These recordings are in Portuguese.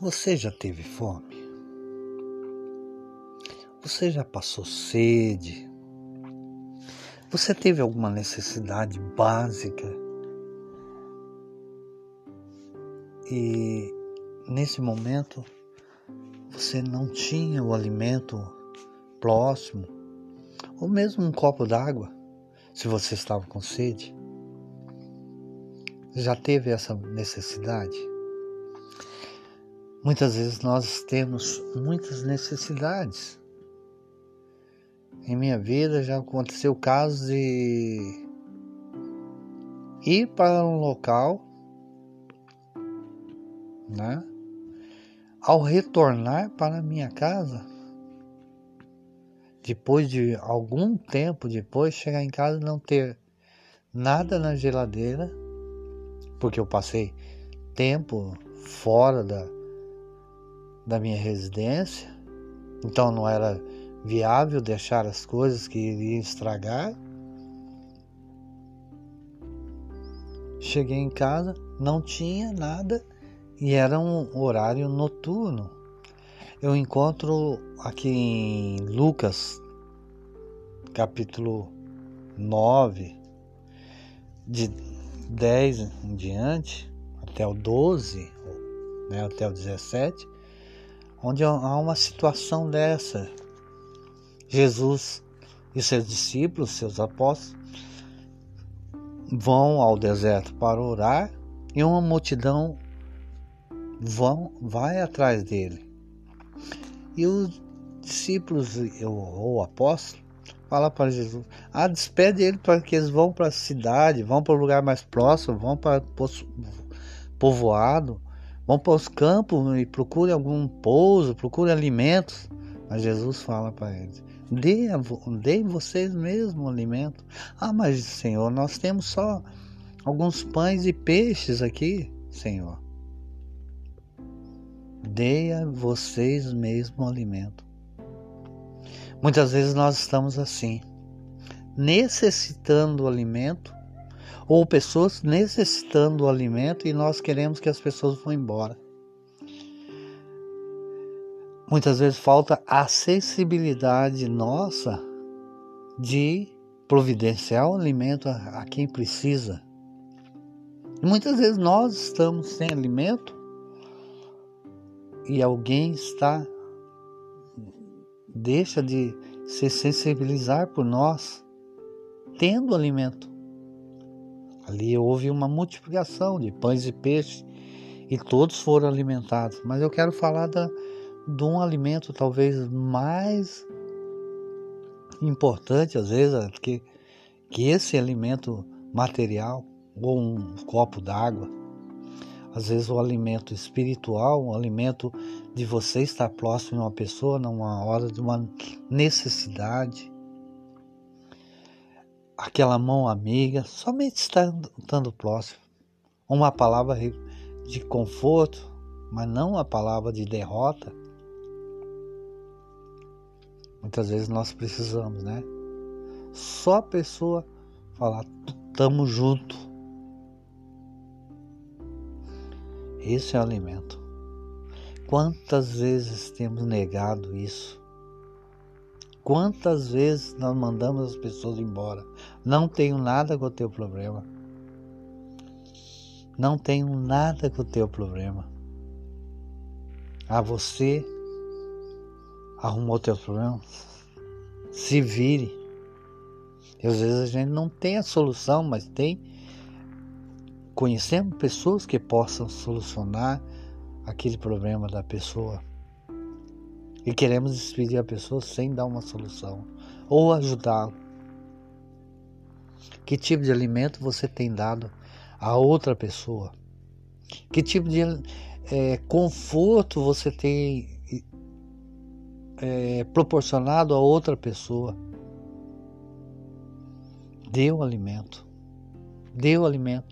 Você já teve fome? Você já passou sede? Você teve alguma necessidade básica? E nesse momento você não tinha o alimento próximo, ou mesmo um copo d'água, se você estava com sede? Já teve essa necessidade? Muitas vezes nós temos muitas necessidades. Em minha vida já aconteceu o caso de ir para um local, né? Ao retornar para minha casa, depois de algum tempo depois, chegar em casa e não ter nada na geladeira, porque eu passei tempo fora da, da minha residência, então não era viável deixar as coisas que iriam estragar. Cheguei em casa, não tinha nada e era um horário noturno. Eu encontro aqui em Lucas, capítulo 9, de 10 em diante, até o 12, né, até o 17, onde há uma situação dessa. Jesus e seus discípulos, seus apóstolos, vão ao deserto para orar e uma multidão vão, vai atrás dele. E os discípulos ou apóstolos fala para Jesus: Ah, despede ele para que eles vão para a cidade, vão para o lugar mais próximo, vão para povoado, Vão para os campos e procurem algum pouso, procurem alimentos. Mas Jesus fala para eles: Dê, dê vocês mesmos o alimento. Ah, mas Senhor, nós temos só alguns pães e peixes aqui, Senhor. Dê a vocês mesmo alimento. Muitas vezes nós estamos assim, necessitando do alimento ou pessoas necessitando do alimento e nós queremos que as pessoas vão embora. Muitas vezes falta a sensibilidade nossa de providenciar o alimento a, a quem precisa. E muitas vezes nós estamos sem alimento e alguém está deixa de se sensibilizar por nós tendo alimento. Ali houve uma multiplicação de pães e peixes e todos foram alimentados. Mas eu quero falar da, de um alimento talvez mais importante, às vezes, que, que esse alimento material, ou um copo d'água, às vezes o alimento espiritual, o alimento de você estar próximo de uma pessoa numa hora de uma necessidade aquela mão amiga, somente estando próximo. Uma palavra de conforto, mas não uma palavra de derrota. Muitas vezes nós precisamos, né? Só a pessoa falar, tamo junto. Esse é o alimento. Quantas vezes temos negado isso? Quantas vezes nós mandamos as pessoas embora? Não tenho nada com o teu problema. Não tenho nada com o teu problema. A você arrumou teu problema? Se vire. E às vezes a gente não tem a solução, mas tem. Conhecemos pessoas que possam solucionar aquele problema da pessoa e queremos despedir a pessoa sem dar uma solução ou ajudá-lo. Que tipo de alimento você tem dado a outra pessoa? Que tipo de é, conforto você tem é, proporcionado a outra pessoa? Dê o alimento. Dê o alimento.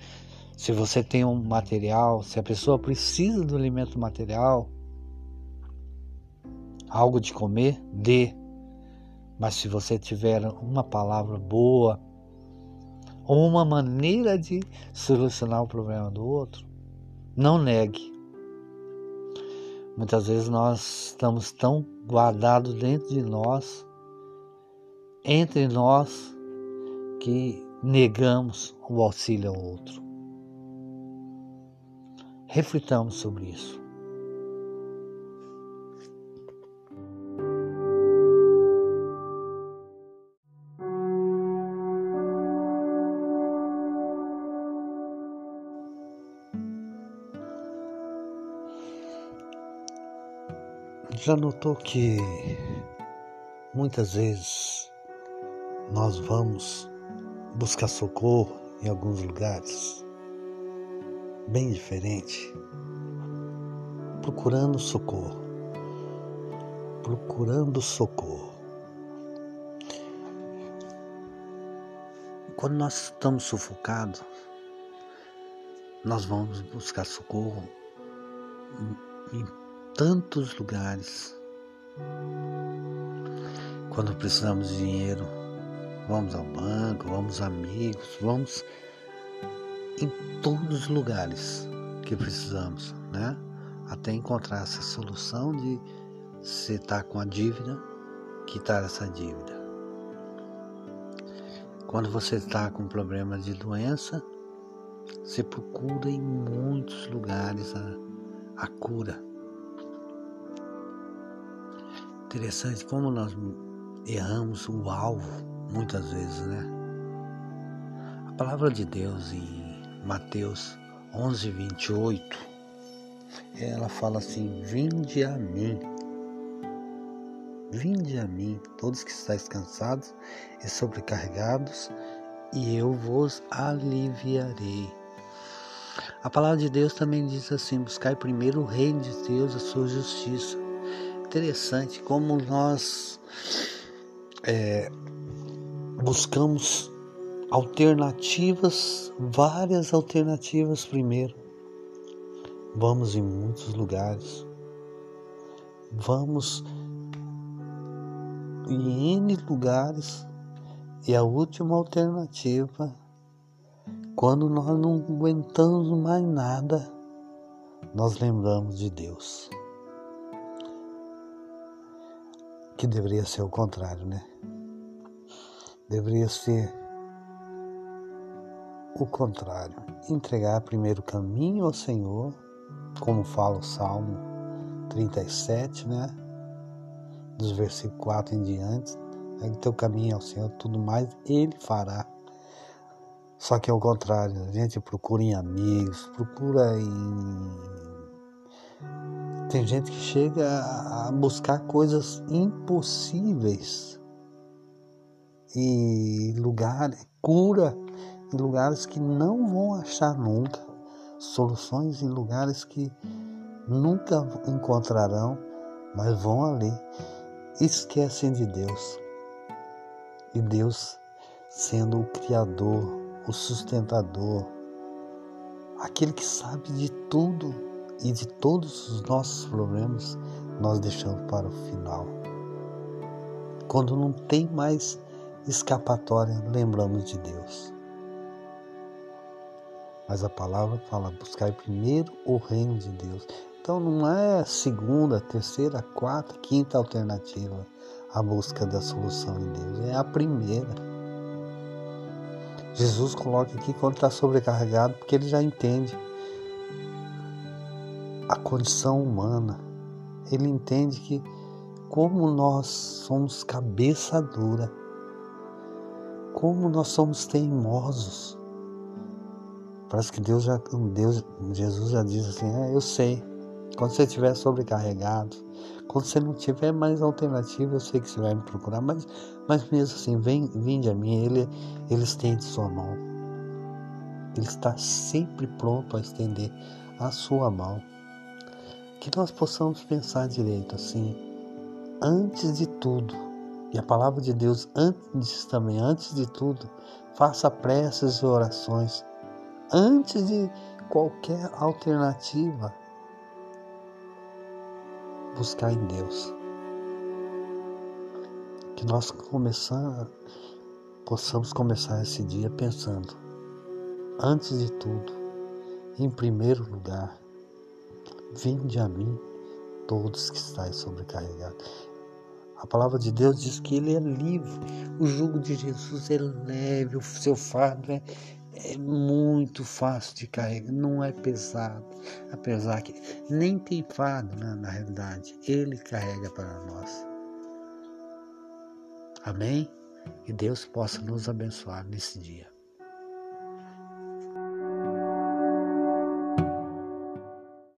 Se você tem um material, se a pessoa precisa do alimento material, algo de comer, dê. Mas se você tiver uma palavra boa ou uma maneira de solucionar o problema do outro, não negue. Muitas vezes nós estamos tão guardados dentro de nós, entre nós, que negamos o auxílio ao outro. Reflitamos sobre isso. Já notou que muitas vezes nós vamos buscar socorro em alguns lugares bem diferente, procurando socorro, procurando socorro. Quando nós estamos sufocados, nós vamos buscar socorro em tantos lugares. Quando precisamos de dinheiro, vamos ao banco, vamos amigos, vamos em todos os lugares que precisamos, né? Até encontrar essa solução de você estar tá com a dívida, quitar essa dívida. Quando você está com problema de doença, você procura em muitos lugares a, a cura. Interessante como nós erramos o alvo muitas vezes, né? A palavra de Deus em Mateus 11, 28, ela fala assim: Vinde a mim, vinde a mim, todos que estáis cansados e sobrecarregados, e eu vos aliviarei. A palavra de Deus também diz assim: Buscai primeiro o reino de Deus, a sua justiça interessante como nós é, buscamos alternativas, várias alternativas primeiro. Vamos em muitos lugares. Vamos em N lugares. E a última alternativa, quando nós não aguentamos mais nada, nós lembramos de Deus. Que deveria ser o contrário, né? Deveria ser o contrário. Entregar primeiro o caminho ao Senhor, como fala o Salmo 37, né? Dos versículos 4 em diante. Aí teu caminho ao Senhor, tudo mais Ele fará. Só que é o contrário, a gente procura em amigos, procura em tem gente que chega a buscar coisas impossíveis e lugares, cura em lugares que não vão achar nunca, soluções em lugares que nunca encontrarão, mas vão ali. Esquecem de Deus. E Deus sendo o Criador, o sustentador, aquele que sabe de tudo e de todos os nossos problemas nós deixamos para o final. Quando não tem mais escapatória, lembramos de Deus. Mas a palavra fala: buscar primeiro o reino de Deus. Então não é segunda, terceira, quarta, quinta alternativa a busca da solução em Deus, é a primeira. Jesus coloca aqui quando está sobrecarregado, porque ele já entende a condição humana. Ele entende que como nós somos cabeça dura, como nós somos teimosos. Parece que Deus já, Deus, Jesus já diz assim, é, eu sei. Quando você estiver sobrecarregado, quando você não tiver mais alternativa, eu sei que você vai me procurar, mas, mas mesmo assim, vem, vinde a mim, ele, ele estende sua mão. Ele está sempre pronto a estender a sua mão que nós possamos pensar direito assim, antes de tudo, e a palavra de Deus antes também, antes de tudo, faça preces e orações, antes de qualquer alternativa, buscar em Deus. Que nós começar, possamos começar esse dia pensando, antes de tudo, em primeiro lugar, Vinde a mim todos que estáis sobrecarregados. A palavra de Deus diz que ele é livre. O jugo de Jesus é leve, o seu fardo é, é muito fácil de carregar, não é pesado. Apesar que nem tem fardo né, na realidade, ele carrega para nós. Amém? Que Deus possa nos abençoar nesse dia.